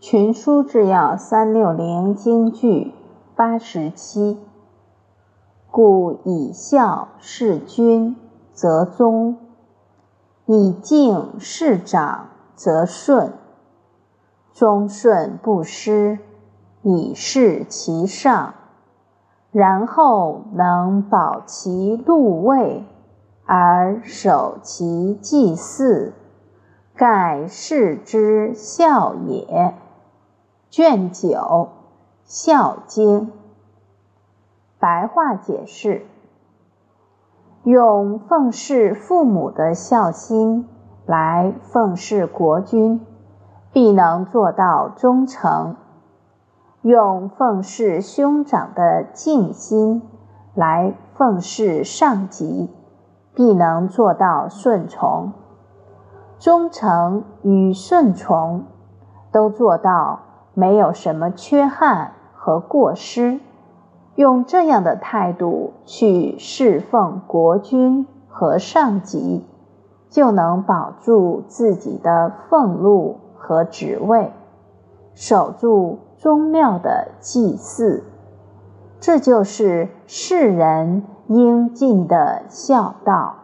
群书治要三六零京剧八十七。故以孝事君，则宗；以敬事长，则顺。忠顺不失，以事其上，然后能保其禄位，而守其祭祀，盖世之孝也。卷九《孝经》白话解释：用奉事父母的孝心来奉事国君。必能做到忠诚，用奉事兄长的敬心来奉事上级，必能做到顺从。忠诚与顺从都做到，没有什么缺憾和过失。用这样的态度去侍奉国君和上级，就能保住自己的俸禄。和职位，守住宗庙的祭祀，这就是世人应尽的孝道。